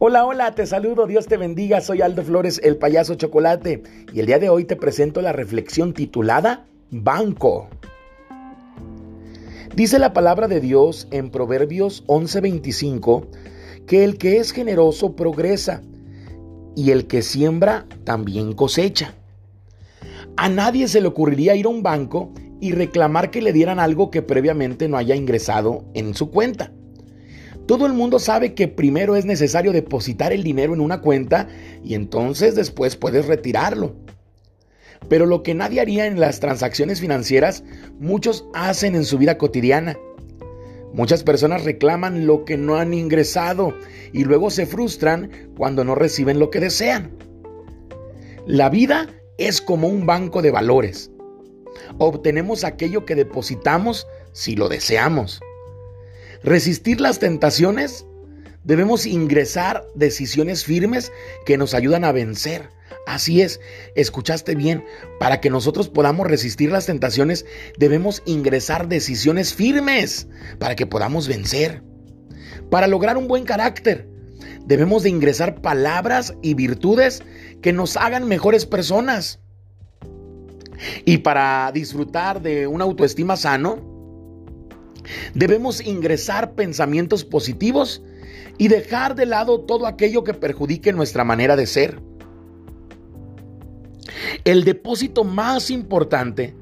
Hola, hola, te saludo, Dios te bendiga, soy Aldo Flores, el payaso chocolate, y el día de hoy te presento la reflexión titulada Banco. Dice la palabra de Dios en Proverbios 11:25 que el que es generoso progresa y el que siembra también cosecha. A nadie se le ocurriría ir a un banco y reclamar que le dieran algo que previamente no haya ingresado en su cuenta. Todo el mundo sabe que primero es necesario depositar el dinero en una cuenta y entonces después puedes retirarlo. Pero lo que nadie haría en las transacciones financieras, muchos hacen en su vida cotidiana. Muchas personas reclaman lo que no han ingresado y luego se frustran cuando no reciben lo que desean. La vida es como un banco de valores. Obtenemos aquello que depositamos si lo deseamos resistir las tentaciones, debemos ingresar decisiones firmes que nos ayudan a vencer. Así es, escuchaste bien, para que nosotros podamos resistir las tentaciones debemos ingresar decisiones firmes para que podamos vencer. Para lograr un buen carácter debemos de ingresar palabras y virtudes que nos hagan mejores personas. Y para disfrutar de una autoestima sano, Debemos ingresar pensamientos positivos y dejar de lado todo aquello que perjudique nuestra manera de ser. El depósito más importante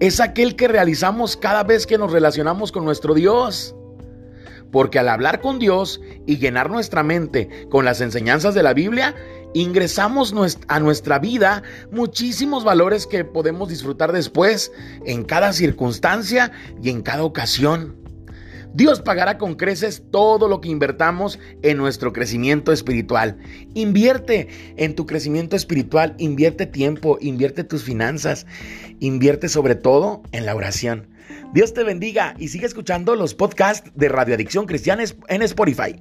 es aquel que realizamos cada vez que nos relacionamos con nuestro Dios. Porque al hablar con Dios y llenar nuestra mente con las enseñanzas de la Biblia, ingresamos a nuestra vida muchísimos valores que podemos disfrutar después, en cada circunstancia y en cada ocasión. Dios pagará con creces todo lo que invertamos en nuestro crecimiento espiritual. Invierte en tu crecimiento espiritual, invierte tiempo, invierte tus finanzas, invierte sobre todo en la oración. Dios te bendiga y sigue escuchando los podcasts de Radio Adicción Cristiana en Spotify.